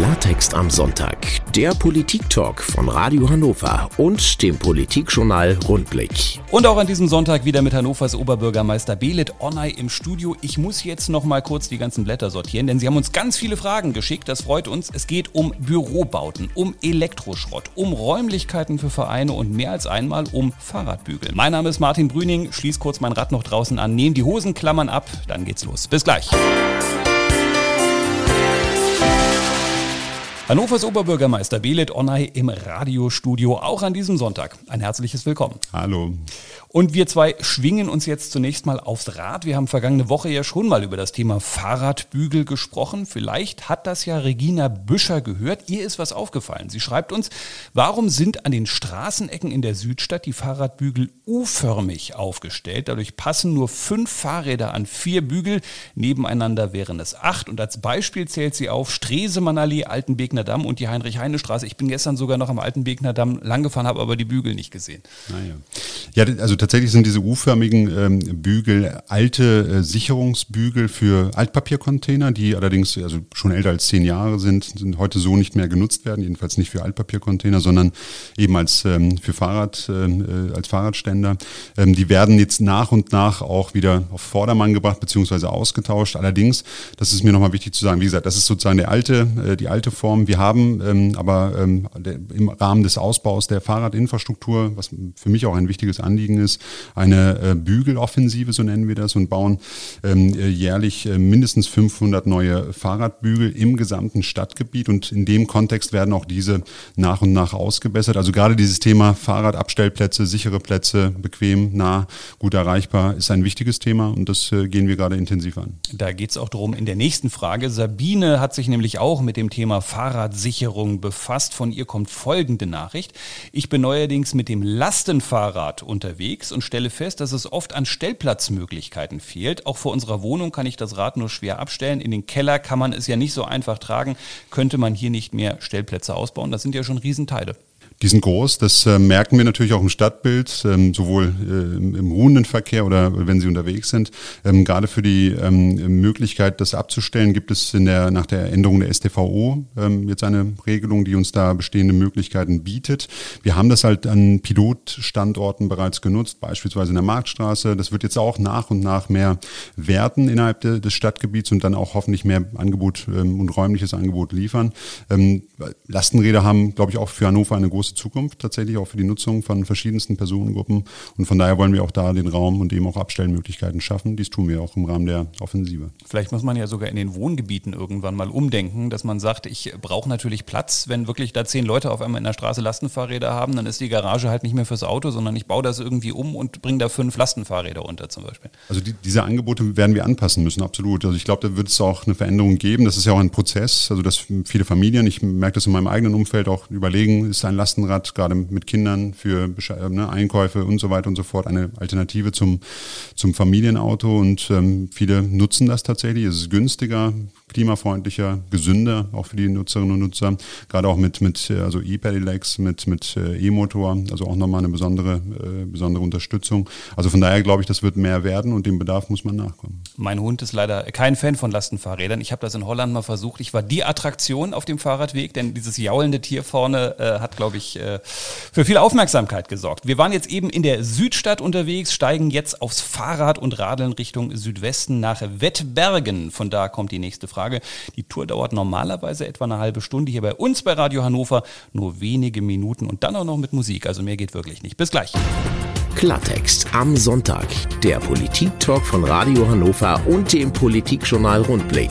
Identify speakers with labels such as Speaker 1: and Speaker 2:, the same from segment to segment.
Speaker 1: Klartext am Sonntag, der Politik-Talk von Radio Hannover und dem Politikjournal Rundblick.
Speaker 2: Und auch an diesem Sonntag wieder mit Hannovers Oberbürgermeister Belit Onay im Studio. Ich muss jetzt noch mal kurz die ganzen Blätter sortieren, denn Sie haben uns ganz viele Fragen geschickt. Das freut uns. Es geht um Bürobauten, um Elektroschrott, um Räumlichkeiten für Vereine und mehr als einmal um Fahrradbügel. Mein Name ist Martin Brüning. Schließ kurz mein Rad noch draußen an, nehme die Hosenklammern ab, dann geht's los. Bis gleich. Hannovers Oberbürgermeister Belit Onay im Radiostudio, auch an diesem Sonntag. Ein herzliches Willkommen.
Speaker 3: Hallo.
Speaker 2: Und wir zwei schwingen uns jetzt zunächst mal aufs Rad. Wir haben vergangene Woche ja schon mal über das Thema Fahrradbügel gesprochen. Vielleicht hat das ja Regina Büscher gehört. Ihr ist was aufgefallen. Sie schreibt uns, warum sind an den Straßenecken in der Südstadt die Fahrradbügel U-förmig aufgestellt? Dadurch passen nur fünf Fahrräder an vier Bügel. Nebeneinander wären es acht. Und als Beispiel zählt sie auf Stresemannallee, Altenbegner Damm und die Heinrich-Heine-Straße. Ich bin gestern sogar noch am Altenbegner Damm langgefahren, habe aber die Bügel nicht gesehen.
Speaker 3: Naja. Ja, also tatsächlich sind diese U-förmigen ähm, Bügel alte äh, Sicherungsbügel für Altpapiercontainer, die allerdings also schon älter als zehn Jahre sind, sind heute so nicht mehr genutzt werden, jedenfalls nicht für Altpapiercontainer, sondern eben als ähm, für Fahrrad, ähm, äh, als Fahrradständer. Ähm, die werden jetzt nach und nach auch wieder auf Vordermann gebracht bzw. ausgetauscht. Allerdings, das ist mir nochmal wichtig zu sagen, wie gesagt, das ist sozusagen der alte, äh, die alte Form. Wir haben ähm, aber ähm, der, im Rahmen des Ausbaus der Fahrradinfrastruktur, was für mich auch ein wichtiges Anliegen ist, eine äh, Bügeloffensive, so nennen wir das, und bauen ähm, äh, jährlich äh, mindestens 500 neue Fahrradbügel im gesamten Stadtgebiet. Und in dem Kontext werden auch diese nach und nach ausgebessert. Also gerade dieses Thema Fahrradabstellplätze, sichere Plätze, bequem, nah, gut erreichbar, ist ein wichtiges Thema und das gehen wir gerade intensiv an.
Speaker 2: Da geht es auch darum in der nächsten Frage. Sabine hat sich nämlich auch mit dem Thema Fahrradsicherung befasst. Von ihr kommt folgende Nachricht. Ich bin neuerdings mit dem Lastenfahrrad unterwegs unterwegs und stelle fest, dass es oft an Stellplatzmöglichkeiten fehlt. Auch vor unserer Wohnung kann ich das Rad nur schwer abstellen. In den Keller kann man es ja nicht so einfach tragen. Könnte man hier nicht mehr Stellplätze ausbauen? Das sind ja schon Riesenteile.
Speaker 3: Die sind groß, das äh, merken wir natürlich auch im Stadtbild, ähm, sowohl äh, im ruhenden Verkehr oder wenn Sie unterwegs sind. Ähm, gerade für die ähm, Möglichkeit, das abzustellen, gibt es in der, nach der Änderung der STVO ähm, jetzt eine Regelung, die uns da bestehende Möglichkeiten bietet. Wir haben das halt an Pilotstandorten bereits genutzt, beispielsweise in der Marktstraße. Das wird jetzt auch nach und nach mehr werten innerhalb de, des Stadtgebiets und dann auch hoffentlich mehr Angebot ähm, und räumliches Angebot liefern. Ähm, Lastenräder haben, glaube ich, auch für Hannover eine große große Zukunft tatsächlich auch für die Nutzung von verschiedensten Personengruppen. Und von daher wollen wir auch da den Raum und eben auch Abstellmöglichkeiten schaffen. Dies tun wir auch im Rahmen der Offensive.
Speaker 2: Vielleicht muss man ja sogar in den Wohngebieten irgendwann mal umdenken, dass man sagt, ich brauche natürlich Platz. Wenn wirklich da zehn Leute auf einmal in der Straße Lastenfahrräder haben, dann ist die Garage halt nicht mehr fürs Auto, sondern ich baue das irgendwie um und bringe da fünf Lastenfahrräder unter zum Beispiel.
Speaker 3: Also die, diese Angebote werden wir anpassen müssen, absolut. Also ich glaube, da wird es auch eine Veränderung geben. Das ist ja auch ein Prozess, also dass viele Familien, ich merke das in meinem eigenen Umfeld auch überlegen, ist ein Lasten Lastenrad, gerade mit Kindern für ne, Einkäufe und so weiter und so fort, eine Alternative zum, zum Familienauto. Und ähm, viele nutzen das tatsächlich. Es ist günstiger, klimafreundlicher, gesünder, auch für die Nutzerinnen und Nutzer. Gerade auch mit, mit also E-Pedelecs, mit, mit äh, E-Motor, also auch nochmal eine besondere, äh, besondere Unterstützung. Also von daher glaube ich, das wird mehr werden und dem Bedarf muss man nachkommen.
Speaker 2: Mein Hund ist leider kein Fan von Lastenfahrrädern. Ich habe das in Holland mal versucht. Ich war die Attraktion auf dem Fahrradweg, denn dieses jaulende Tier vorne äh, hat, glaube ich, äh, für viel Aufmerksamkeit gesorgt. Wir waren jetzt eben in der Südstadt unterwegs, steigen jetzt aufs Fahrrad und radeln Richtung Südwesten nach Wettbergen. Von da kommt die nächste Frage. Die Tour dauert normalerweise etwa eine halbe Stunde. Hier bei uns bei Radio Hannover nur wenige Minuten und dann auch noch mit Musik. Also mehr geht wirklich nicht. Bis gleich.
Speaker 1: Klartext am Sonntag. Der Politik-Talk von Radio Hannover und dem Politikjournal Rundblick.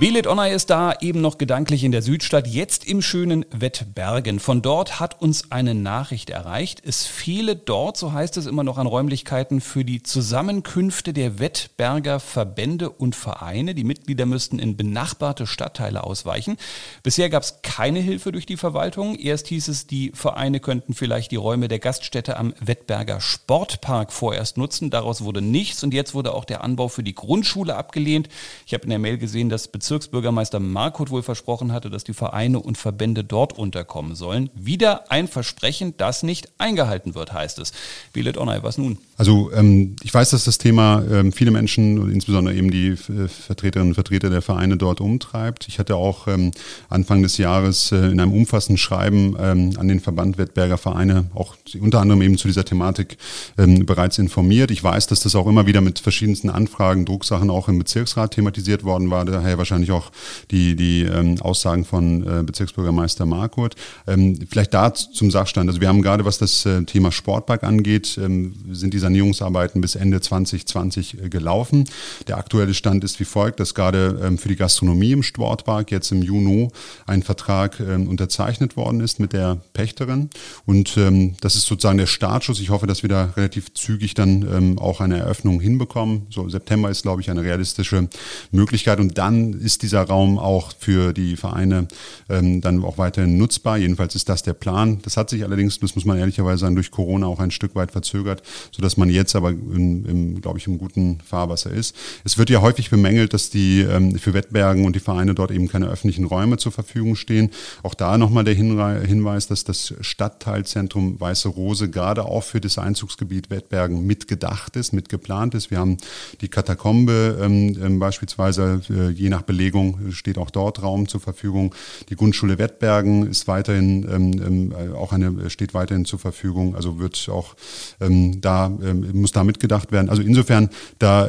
Speaker 2: Belit Onay ist da, eben noch gedanklich in der Südstadt, jetzt im schönen Wettbergen. Von dort hat uns eine Nachricht erreicht. Es fehle dort, so heißt es immer noch an Räumlichkeiten, für die Zusammenkünfte der Wettberger Verbände und Vereine. Die Mitglieder müssten in benachbarte Stadtteile ausweichen. Bisher gab es keine Hilfe durch die Verwaltung. Erst hieß es, die Vereine könnten vielleicht die Räume der Gaststätte am Wettberger Sportpark vorerst nutzen. Daraus wurde nichts und jetzt wurde auch der Anbau für die Grundschule abgelehnt. Ich habe in der Mail gesehen, dass Bezirksbürgermeister Markut wohl versprochen hatte, dass die Vereine und Verbände dort unterkommen sollen. Wieder ein Versprechen, das nicht eingehalten wird, heißt es. Bilet Onay, was nun?
Speaker 3: Also ähm, ich weiß, dass das Thema ähm, viele Menschen, insbesondere eben die äh, Vertreterinnen und Vertreter der Vereine dort umtreibt. Ich hatte auch ähm, Anfang des Jahres äh, in einem umfassenden Schreiben ähm, an den Verband Wettberger Vereine auch unter anderem eben zu dieser Thematik ähm, bereits informiert. Ich weiß, dass das auch immer wieder mit verschiedensten Anfragen, Drucksachen auch im Bezirksrat thematisiert worden war. Daher wahrscheinlich auch die, die ähm, Aussagen von äh, Bezirksbürgermeister Markurt. Ähm, vielleicht da zum Sachstand. Also wir haben gerade, was das äh, Thema Sportpark angeht, ähm, sind die Sanierungsarbeiten bis Ende 2020 äh, gelaufen. Der aktuelle Stand ist wie folgt, dass gerade ähm, für die Gastronomie im Sportpark jetzt im Juni ein Vertrag ähm, unterzeichnet worden ist mit der Pächterin. Und ähm, das ist sozusagen der Startschuss. Ich hoffe, dass wir da relativ zügig dann ähm, auch eine Eröffnung hinbekommen. So September ist, glaube ich, eine realistische Möglichkeit. Und dann ist dieser Raum auch für die Vereine ähm, dann auch weiterhin nutzbar. Jedenfalls ist das der Plan. Das hat sich allerdings, das muss man ehrlicherweise sagen, durch Corona auch ein Stück weit verzögert, sodass man jetzt aber, in, im, glaube ich, im guten Fahrwasser ist. Es wird ja häufig bemängelt, dass die ähm, für Wettbergen und die Vereine dort eben keine öffentlichen Räume zur Verfügung stehen. Auch da nochmal der Hinweis, dass das Stadtteilzentrum Weiße Rose gerade auch für das Einzugsgebiet Wettbergen mitgedacht ist, mitgeplant ist. Wir haben die Katakombe ähm, ähm, beispielsweise, äh, je nach Belegung steht auch dort Raum zur Verfügung. Die Grundschule Wettbergen ist weiterhin ähm, ähm äh, auch eine steht weiterhin zur Verfügung, also wird auch ähm, da ähm, muss da mitgedacht werden. Also insofern da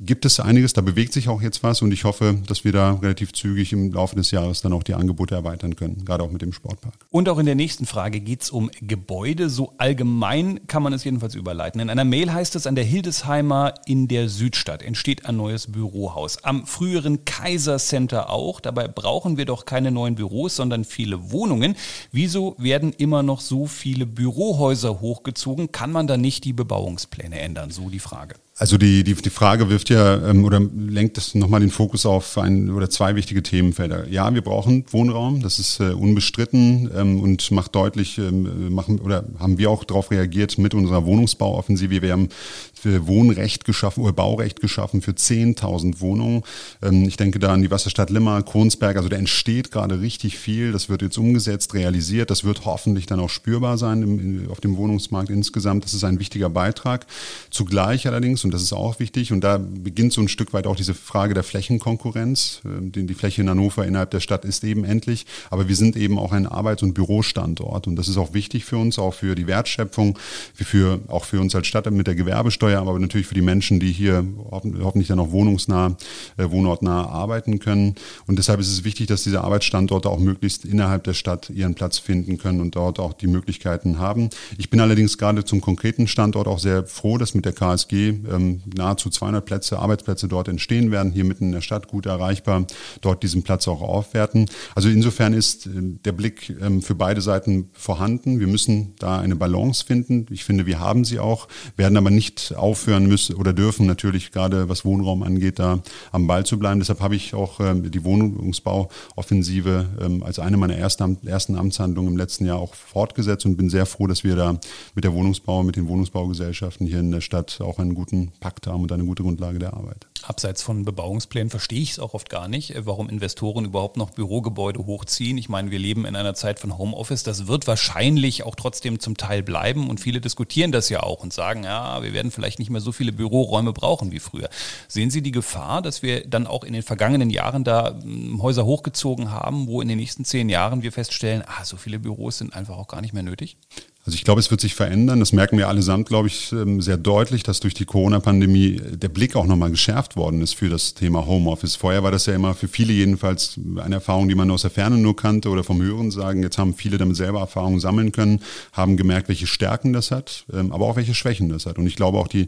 Speaker 3: gibt es einiges, da bewegt sich auch jetzt was und ich hoffe, dass wir da relativ zügig im Laufe des Jahres dann auch die Angebote erweitern können, gerade auch mit dem Sportpark.
Speaker 2: Und auch in der nächsten Frage geht es um Gebäude. So allgemein kann man es jedenfalls überleiten. In einer Mail heißt es, an der Hildesheimer in der Südstadt entsteht ein neues Bürohaus. Am früheren Kaiser Center auch. Dabei brauchen wir doch keine neuen Büros, sondern viele Wohnungen. Wieso werden immer noch so viele Bürohäuser hochgezogen? Kann man da nicht die Bebauungspläne ändern? So die Frage.
Speaker 3: Also die, die, die Frage wirft ja ähm, oder lenkt das nochmal den Fokus auf ein oder zwei wichtige Themenfelder. Ja, wir brauchen Wohnraum, das ist äh, unbestritten ähm, und macht deutlich, ähm, machen oder haben wir auch darauf reagiert mit unserer Wohnungsbauoffensive. Wir haben Wohnrecht geschaffen oder Baurecht geschaffen für 10.000 Wohnungen. Ähm, ich denke da an die Wasserstadt Limmer, Kronsberg, also da entsteht gerade richtig viel. Das wird jetzt umgesetzt, realisiert. Das wird hoffentlich dann auch spürbar sein auf dem Wohnungsmarkt insgesamt. Das ist ein wichtiger Beitrag. Zugleich allerdings und das ist auch wichtig. Und da beginnt so ein Stück weit auch diese Frage der Flächenkonkurrenz. Ähm, die Fläche in Hannover innerhalb der Stadt ist eben endlich, aber wir sind eben auch ein Arbeits- und Bürostandort. Und das ist auch wichtig für uns, auch für die Wertschöpfung, für, auch für uns als Stadt mit der Gewerbesteuer, aber natürlich für die Menschen, die hier hoffentlich dann auch wohnungsnah, äh, wohnortnah arbeiten können. Und deshalb ist es wichtig, dass diese Arbeitsstandorte auch möglichst innerhalb der Stadt ihren Platz finden können und dort auch die Möglichkeiten haben. Ich bin allerdings gerade zum konkreten Standort auch sehr froh, dass mit der KSG ähm, nahezu 200 Plätze, Arbeitsplätze dort entstehen werden, hier mitten in der Stadt gut erreichbar, dort diesen Platz auch aufwerten. Also insofern ist äh, der Blick ähm, für beide Seiten vorhanden. Wir müssen da eine Balance finden. Ich finde, wir haben sie auch, werden aber nicht aufhören müssen oder dürfen natürlich gerade was Wohnraum angeht, da am Ball zu bleiben. Deshalb habe ich auch ähm, die Wohnungsbauoffensive ähm, als eine meiner ersten, ersten Amtshandlungen im letzten Jahr auch fortgesetzt und bin sehr froh, dass wir da mit der Wohnungsbau, mit den Wohnungsbaugesellschaften hier in der Stadt auch einen guten Pakt haben und eine gute Grundlage der Arbeit.
Speaker 2: Abseits von Bebauungsplänen verstehe ich es auch oft gar nicht, warum Investoren überhaupt noch Bürogebäude hochziehen. Ich meine, wir leben in einer Zeit von Homeoffice. Das wird wahrscheinlich auch trotzdem zum Teil bleiben und viele diskutieren das ja auch und sagen, ja, wir werden vielleicht nicht mehr so viele Büroräume brauchen wie früher. Sehen Sie die Gefahr, dass wir dann auch in den vergangenen Jahren da hm, Häuser hochgezogen haben, wo in den nächsten zehn Jahren wir feststellen, ah, so viele Büros sind einfach auch gar nicht mehr nötig?
Speaker 3: Also ich glaube, es wird sich verändern. Das merken wir allesamt, glaube ich, ähm, sehr deutlich, dass durch die Corona-Pandemie der Blick auch nochmal geschärft worden ist für das Thema Homeoffice. Vorher war das ja immer für viele jedenfalls eine Erfahrung, die man aus der Ferne nur kannte oder vom Hören sagen. Jetzt haben viele damit selber Erfahrungen sammeln können, haben gemerkt, welche Stärken das hat, ähm, aber auch welche Schwächen das hat. Und ich glaube, auch die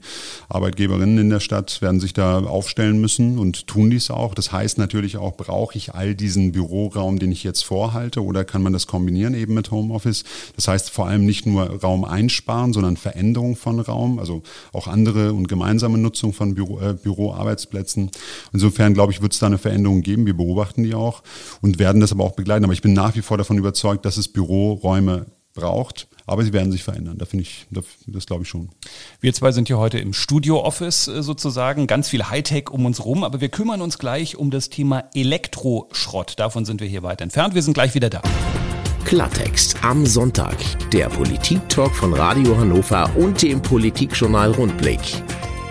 Speaker 3: Arbeitgeberinnen in der Stadt werden sich da aufstellen müssen und tun dies auch. Das heißt natürlich auch, brauche ich all diesen Büroraum, den ich jetzt vorhalte oder kann man das kombinieren eben mit Homeoffice? Das heißt vor allem nicht nur Raum einsparen, sondern Veränderung von Raum, also auch andere und gemeinsame Nutzung von Büro, äh, Büroarbeitsplätzen. Insofern, glaube ich, wird es da eine Veränderung geben. Wir beobachten die auch und werden das aber auch begleiten. Aber ich bin nach wie vor davon überzeugt, dass es Büroräume braucht aber sie werden sich verändern. Da finde ich, das, das glaube ich schon.
Speaker 2: Wir zwei sind hier heute im Studio-Office äh, sozusagen, ganz viel Hightech um uns rum, aber wir kümmern uns gleich um das Thema Elektroschrott. Davon sind wir hier weit entfernt. Wir sind gleich wieder da.
Speaker 1: Klartext am Sonntag, der Politik-Talk von Radio Hannover und dem Politikjournal Rundblick.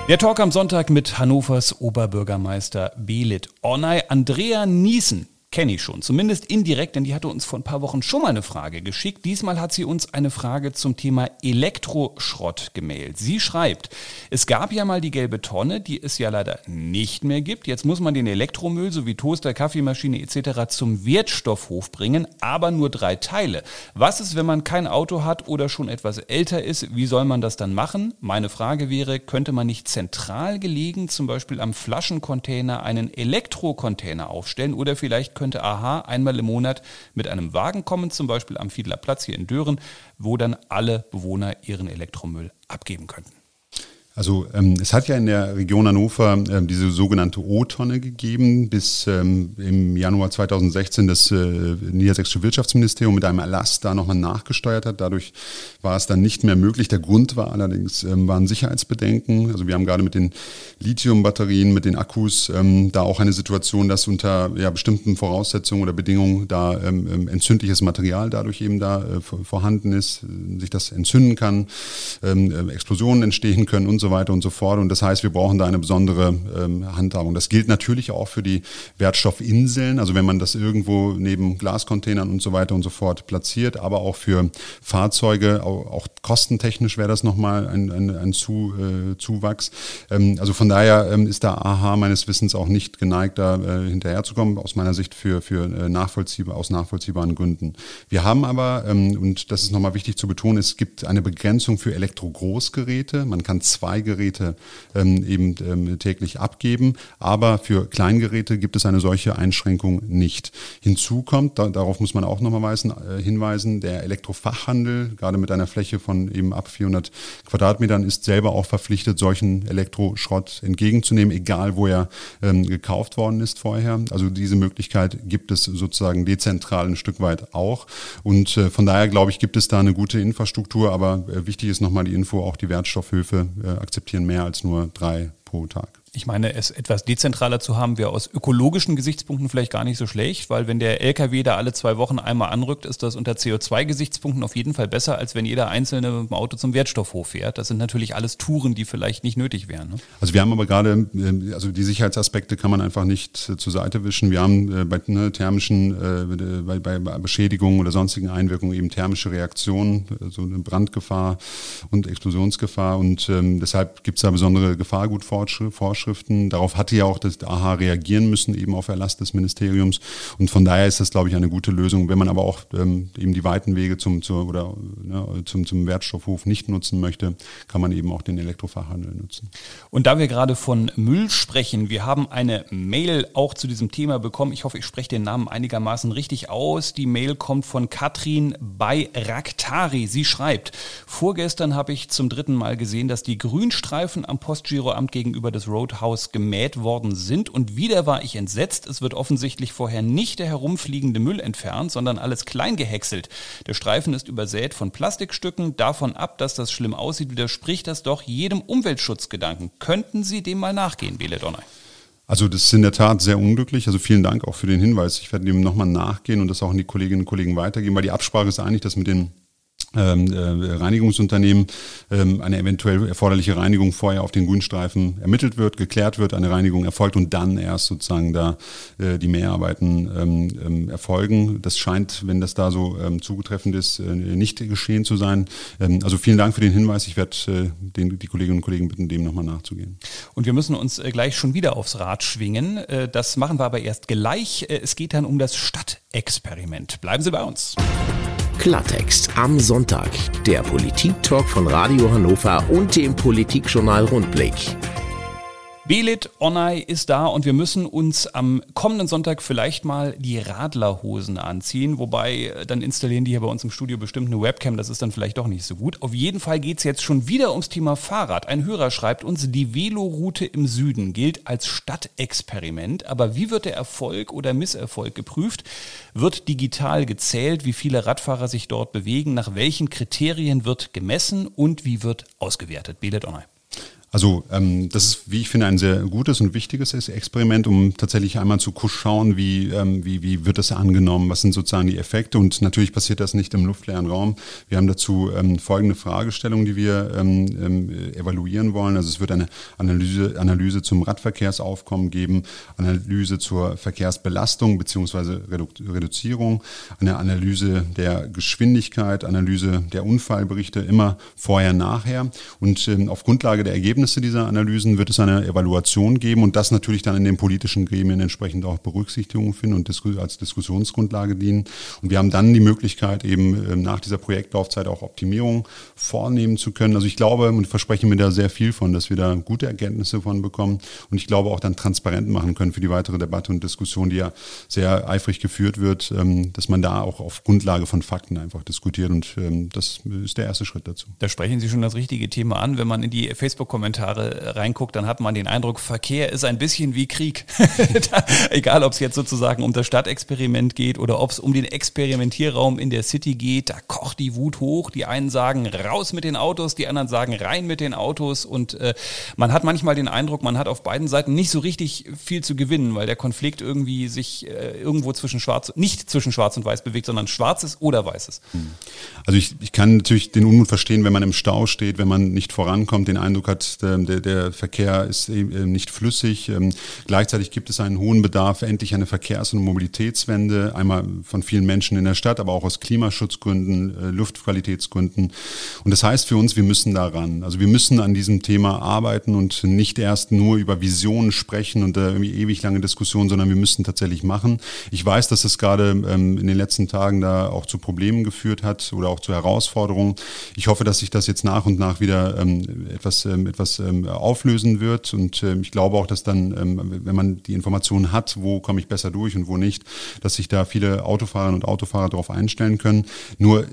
Speaker 2: Der Talk am Sonntag mit Hannovers Oberbürgermeister Belit Ornay. Andrea Niesen kenne ich schon, zumindest indirekt, denn die hatte uns vor ein paar Wochen schon mal eine Frage geschickt. Diesmal hat sie uns eine Frage zum Thema Elektroschrott gemailt. Sie schreibt, es gab ja mal die gelbe Tonne, die es ja leider nicht mehr gibt. Jetzt muss man den Elektromüll sowie Toaster, Kaffeemaschine etc. zum Wertstoffhof bringen, aber nur drei Teile. Was ist, wenn man kein Auto hat oder schon etwas älter ist? Wie soll man das dann machen? Meine Frage wäre, könnte man nicht zentral gelegen, zum Beispiel am Flaschencontainer, einen Elektrocontainer aufstellen oder vielleicht könnte AHA einmal im Monat mit einem Wagen kommen, zum Beispiel am Fiedler Platz hier in Dören, wo dann alle Bewohner ihren Elektromüll abgeben könnten.
Speaker 3: Also ähm, es hat ja in der Region Hannover ähm, diese sogenannte O-Tonne gegeben, bis ähm, im Januar 2016 das äh, Niedersächsische Wirtschaftsministerium mit einem Erlass da nochmal nachgesteuert hat. Dadurch war es dann nicht mehr möglich. Der Grund war allerdings, ähm, waren Sicherheitsbedenken. Also wir haben gerade mit den Lithium-Batterien, mit den Akkus ähm, da auch eine Situation, dass unter ja, bestimmten Voraussetzungen oder Bedingungen da ähm, ähm entzündliches Material dadurch eben da äh, vorhanden ist, sich das entzünden kann, ähm, äh, Explosionen entstehen können und so so weiter und so fort. Und das heißt, wir brauchen da eine besondere ähm, Handhabung. Das gilt natürlich auch für die Wertstoffinseln, also wenn man das irgendwo neben Glascontainern und so weiter und so fort platziert, aber auch für Fahrzeuge, auch, auch kostentechnisch wäre das nochmal ein, ein, ein Zu, äh, Zuwachs. Ähm, also von daher ähm, ist da AHA meines Wissens auch nicht geneigt, da äh, hinterherzukommen, aus meiner Sicht für, für äh, nachvollziehbar, aus nachvollziehbaren Gründen. Wir haben aber, ähm, und das ist nochmal wichtig zu betonen, es gibt eine Begrenzung für Elektrogroßgeräte. Man kann zwei Geräte ähm, eben ähm, täglich abgeben. Aber für Kleingeräte gibt es eine solche Einschränkung nicht. Hinzu kommt, da, darauf muss man auch nochmal äh, hinweisen, der Elektrofachhandel, gerade mit einer Fläche von eben ab 400 Quadratmetern, ist selber auch verpflichtet, solchen Elektroschrott entgegenzunehmen, egal wo er ähm, gekauft worden ist vorher. Also diese Möglichkeit gibt es sozusagen dezentral ein Stück weit auch. Und äh, von daher, glaube ich, gibt es da eine gute Infrastruktur. Aber äh, wichtig ist nochmal die Info, auch die Wertstoffhöfe äh, akzeptieren mehr als nur drei pro Tag
Speaker 2: ich meine, es etwas dezentraler zu haben, wäre aus ökologischen Gesichtspunkten vielleicht gar nicht so schlecht, weil wenn der LKW da alle zwei Wochen einmal anrückt, ist das unter CO2-Gesichtspunkten auf jeden Fall besser, als wenn jeder Einzelne mit dem Auto zum Wertstoffhof fährt. Das sind natürlich alles Touren, die vielleicht nicht nötig wären. Ne?
Speaker 3: Also wir haben aber gerade, äh, also die Sicherheitsaspekte kann man einfach nicht äh, zur Seite wischen. Wir haben äh, bei ne, thermischen, bei, bei Beschädigungen oder sonstigen Einwirkungen eben thermische Reaktionen, so eine Brandgefahr und Explosionsgefahr und ähm, deshalb gibt es da besondere Gefahrgutvorschriften Vorschriften. Darauf hatte ja auch das AHA reagieren müssen, eben auf Erlass des Ministeriums. Und von daher ist das, glaube ich, eine gute Lösung. Wenn man aber auch ähm, eben die weiten Wege zum, zur, oder, ne, zum, zum Wertstoffhof nicht nutzen möchte, kann man eben auch den Elektrofachhandel nutzen.
Speaker 2: Und da wir gerade von Müll sprechen, wir haben eine Mail auch zu diesem Thema bekommen. Ich hoffe, ich spreche den Namen einigermaßen richtig aus. Die Mail kommt von Katrin bei Raktari. Sie schreibt, vorgestern habe ich zum dritten Mal gesehen, dass die Grünstreifen am Postgiroamt gegenüber des Road Haus gemäht worden sind. Und wieder war ich entsetzt. Es wird offensichtlich vorher nicht der herumfliegende Müll entfernt, sondern alles klein gehäckselt. Der Streifen ist übersät von Plastikstücken. Davon ab, dass das schlimm aussieht, widerspricht das doch jedem Umweltschutzgedanken. Könnten Sie dem mal nachgehen, Bele Donner?
Speaker 3: Also das ist in der Tat sehr unglücklich. Also vielen Dank auch für den Hinweis. Ich werde dem nochmal nachgehen und das auch an die Kolleginnen und Kollegen weitergeben, weil die Absprache ist eigentlich, dass mit den ähm, äh, Reinigungsunternehmen ähm, eine eventuell erforderliche Reinigung vorher auf den Grünstreifen ermittelt wird, geklärt wird, eine Reinigung erfolgt und dann erst sozusagen da äh, die Mehrarbeiten ähm, erfolgen. Das scheint, wenn das da so zugetreffend ist, äh, nicht geschehen zu sein. Also vielen Dank für den Hinweis. Ich werde die Kolleginnen und Kollegen bitten, dem nochmal nachzugehen.
Speaker 2: Und wir müssen uns gleich schon wieder aufs Rad schwingen. Das machen wir aber erst gleich. es geht dann um das Stadtexperiment. Bleiben Sie bei uns.
Speaker 1: Klartext am Sonntag, der Politik-Talk von Radio Hannover und dem Politikjournal Rundblick.
Speaker 2: Belit Onay ist da und wir müssen uns am kommenden Sonntag vielleicht mal die Radlerhosen anziehen. Wobei, äh, dann installieren die hier bei uns im Studio bestimmt eine Webcam. Das ist dann vielleicht doch nicht so gut. Auf jeden Fall geht es jetzt schon wieder ums Thema Fahrrad. Ein Hörer schreibt uns, die Veloroute im Süden gilt als Stadtexperiment. Aber wie wird der Erfolg oder Misserfolg geprüft? Wird digital gezählt, wie viele Radfahrer sich dort bewegen? Nach welchen Kriterien wird gemessen und wie wird ausgewertet? Belit Onay.
Speaker 3: Also ähm, das ist, wie ich finde, ein sehr gutes und wichtiges Experiment, um tatsächlich einmal zu schauen, wie, ähm, wie, wie wird das angenommen, was sind sozusagen die Effekte und natürlich passiert das nicht im luftleeren Raum. Wir haben dazu ähm, folgende Fragestellungen, die wir ähm, ähm, evaluieren wollen. Also es wird eine Analyse, Analyse zum Radverkehrsaufkommen geben, Analyse zur Verkehrsbelastung beziehungsweise Redu Reduzierung, eine Analyse der Geschwindigkeit, Analyse der Unfallberichte, immer vorher, nachher und ähm, auf Grundlage der Ergebnisse Ergebnisse dieser Analysen wird es eine Evaluation geben und das natürlich dann in den politischen Gremien entsprechend auch Berücksichtigung finden und als Diskussionsgrundlage dienen. Und wir haben dann die Möglichkeit, eben ähm, nach dieser Projektlaufzeit auch Optimierung vornehmen zu können. Also ich glaube und verspreche mir da sehr viel von, dass wir da gute Erkenntnisse von bekommen und ich glaube auch dann transparent machen können für die weitere Debatte und Diskussion, die ja sehr eifrig geführt wird, ähm, dass man da auch auf Grundlage von Fakten einfach diskutiert und ähm, das ist der erste Schritt dazu.
Speaker 2: Da sprechen Sie schon das richtige Thema an. Wenn man in die Facebook-Kommentare Kommentare reinguckt, dann hat man den Eindruck, Verkehr ist ein bisschen wie Krieg. Egal, ob es jetzt sozusagen um das Stadtexperiment geht oder ob es um den Experimentierraum in der City geht, da kocht die Wut hoch. Die einen sagen raus mit den Autos, die anderen sagen rein mit den Autos und äh, man hat manchmal den Eindruck, man hat auf beiden Seiten nicht so richtig viel zu gewinnen, weil der Konflikt irgendwie sich äh, irgendwo zwischen Schwarz, nicht zwischen Schwarz und Weiß bewegt, sondern Schwarzes oder Weißes. Hm.
Speaker 3: Also ich, ich kann natürlich den Unmut verstehen, wenn man im Stau steht, wenn man nicht vorankommt, den Eindruck hat, ähm, der, der Verkehr ist eben nicht flüssig. Ähm, gleichzeitig gibt es einen hohen Bedarf, endlich eine Verkehrs- und Mobilitätswende, einmal von vielen Menschen in der Stadt, aber auch aus Klimaschutzgründen, äh, Luftqualitätsgründen. Und das heißt für uns, wir müssen daran. Also wir müssen an diesem Thema arbeiten und nicht erst nur über Visionen sprechen und irgendwie ewig lange Diskussionen, sondern wir müssen tatsächlich machen. Ich weiß, dass es gerade ähm, in den letzten Tagen da auch zu Problemen geführt hat oder auch zu Herausforderungen. Ich hoffe, dass sich das jetzt nach und nach wieder etwas, etwas etwas ähm, auflösen wird. Und ähm, ich glaube auch, dass dann, ähm, wenn man die Informationen hat, wo komme ich besser durch und wo nicht, dass sich da viele Autofahrerinnen und Autofahrer darauf einstellen können. Nur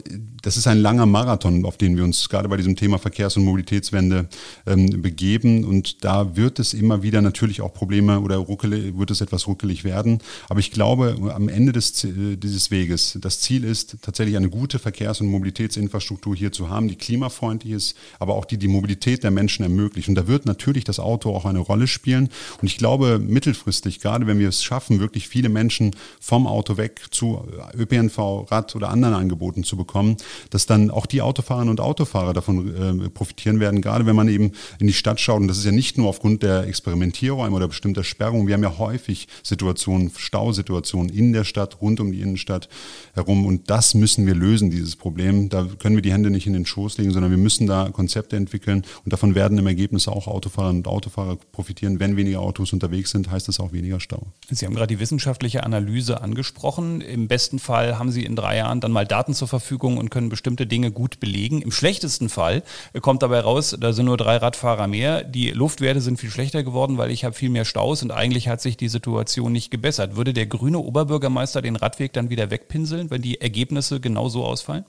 Speaker 3: das ist ein langer Marathon, auf den wir uns gerade bei diesem Thema Verkehrs- und Mobilitätswende begeben. Und da wird es immer wieder natürlich auch Probleme oder ruckelig, wird es etwas ruckelig werden. Aber ich glaube, am Ende des, dieses Weges, das Ziel ist tatsächlich eine gute Verkehrs- und Mobilitätsinfrastruktur hier zu haben, die klimafreundlich ist, aber auch die die Mobilität der Menschen ermöglicht. Und da wird natürlich das Auto auch eine Rolle spielen. Und ich glaube, mittelfristig, gerade wenn wir es schaffen, wirklich viele Menschen vom Auto weg zu ÖPNV, Rad oder anderen Angeboten zu bekommen, dass dann auch die Autofahrerinnen und Autofahrer davon äh, profitieren werden, gerade wenn man eben in die Stadt schaut. Und das ist ja nicht nur aufgrund der Experimentierräume oder bestimmter Sperrungen. Wir haben ja häufig Situationen, Stausituationen in der Stadt, rund um die Innenstadt herum. Und das müssen wir lösen, dieses Problem. Da können wir die Hände nicht in den Schoß legen, sondern wir müssen da Konzepte entwickeln. Und davon werden im Ergebnis auch Autofahrerinnen und Autofahrer profitieren. Wenn weniger Autos unterwegs sind, heißt das auch weniger Stau.
Speaker 2: Sie haben gerade die wissenschaftliche Analyse angesprochen. Im besten Fall haben Sie in drei Jahren dann mal Daten zur Verfügung und können können bestimmte Dinge gut belegen. Im schlechtesten Fall kommt dabei raus, da sind nur drei Radfahrer mehr. Die Luftwerte sind viel schlechter geworden, weil ich habe viel mehr Staus und eigentlich hat sich die Situation nicht gebessert. Würde der grüne Oberbürgermeister den Radweg dann wieder wegpinseln, wenn die Ergebnisse genau so ausfallen?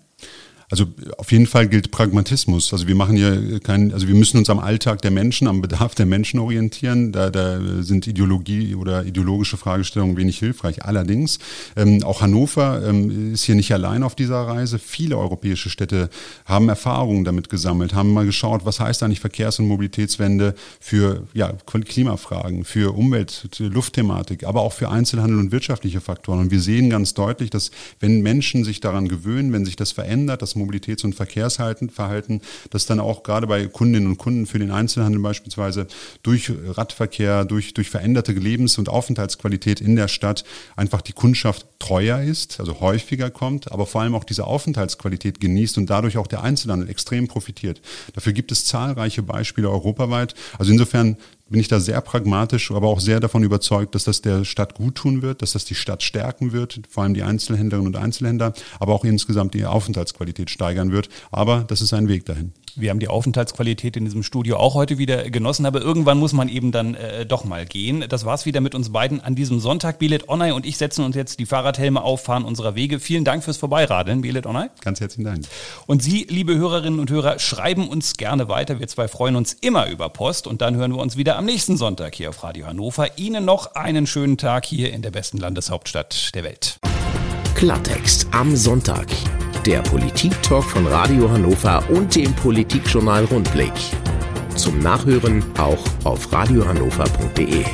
Speaker 3: Also auf jeden Fall gilt Pragmatismus. Also wir machen hier keinen, also wir müssen uns am Alltag der Menschen, am Bedarf der Menschen orientieren. Da, da sind Ideologie oder ideologische Fragestellungen wenig hilfreich. Allerdings, ähm, auch Hannover ähm, ist hier nicht allein auf dieser Reise. Viele europäische Städte haben Erfahrungen damit gesammelt, haben mal geschaut, was heißt eigentlich Verkehrs- und Mobilitätswende für ja, Klimafragen, für Umwelt, Luftthematik, aber auch für Einzelhandel und wirtschaftliche Faktoren. Und wir sehen ganz deutlich, dass wenn Menschen sich daran gewöhnen, wenn sich das verändert, Mobilitäts- und Verkehrsverhalten, das dann auch gerade bei Kundinnen und Kunden für den Einzelhandel beispielsweise durch Radverkehr, durch, durch veränderte Lebens- und Aufenthaltsqualität in der Stadt einfach die Kundschaft treuer ist, also häufiger kommt, aber vor allem auch diese Aufenthaltsqualität genießt und dadurch auch der Einzelhandel extrem profitiert. Dafür gibt es zahlreiche Beispiele europaweit. Also insofern bin ich da sehr pragmatisch, aber auch sehr davon überzeugt, dass das der Stadt gut tun wird, dass das die Stadt stärken wird, vor allem die Einzelhändlerinnen und Einzelhändler, aber auch insgesamt die Aufenthaltsqualität steigern wird. Aber das ist ein Weg dahin.
Speaker 2: Wir haben die Aufenthaltsqualität in diesem Studio auch heute wieder genossen, aber irgendwann muss man eben dann äh, doch mal gehen. Das war's wieder mit uns beiden an diesem Sonntag. Belet Onay und ich setzen uns jetzt die Fahrradhelme auf, fahren unserer Wege. Vielen Dank fürs Vorbeiradeln, Belet Onay.
Speaker 3: Ganz herzlichen Dank.
Speaker 2: Und Sie, liebe Hörerinnen und Hörer, schreiben uns gerne weiter. Wir zwei freuen uns immer über Post und dann hören wir uns wieder am nächsten Sonntag hier auf Radio Hannover. Ihnen noch einen schönen Tag hier in der besten Landeshauptstadt der Welt.
Speaker 1: Klartext am Sonntag. Der Politik-Talk von Radio Hannover und dem Politikjournal Rundblick. Zum Nachhören auch auf radiohannover.de.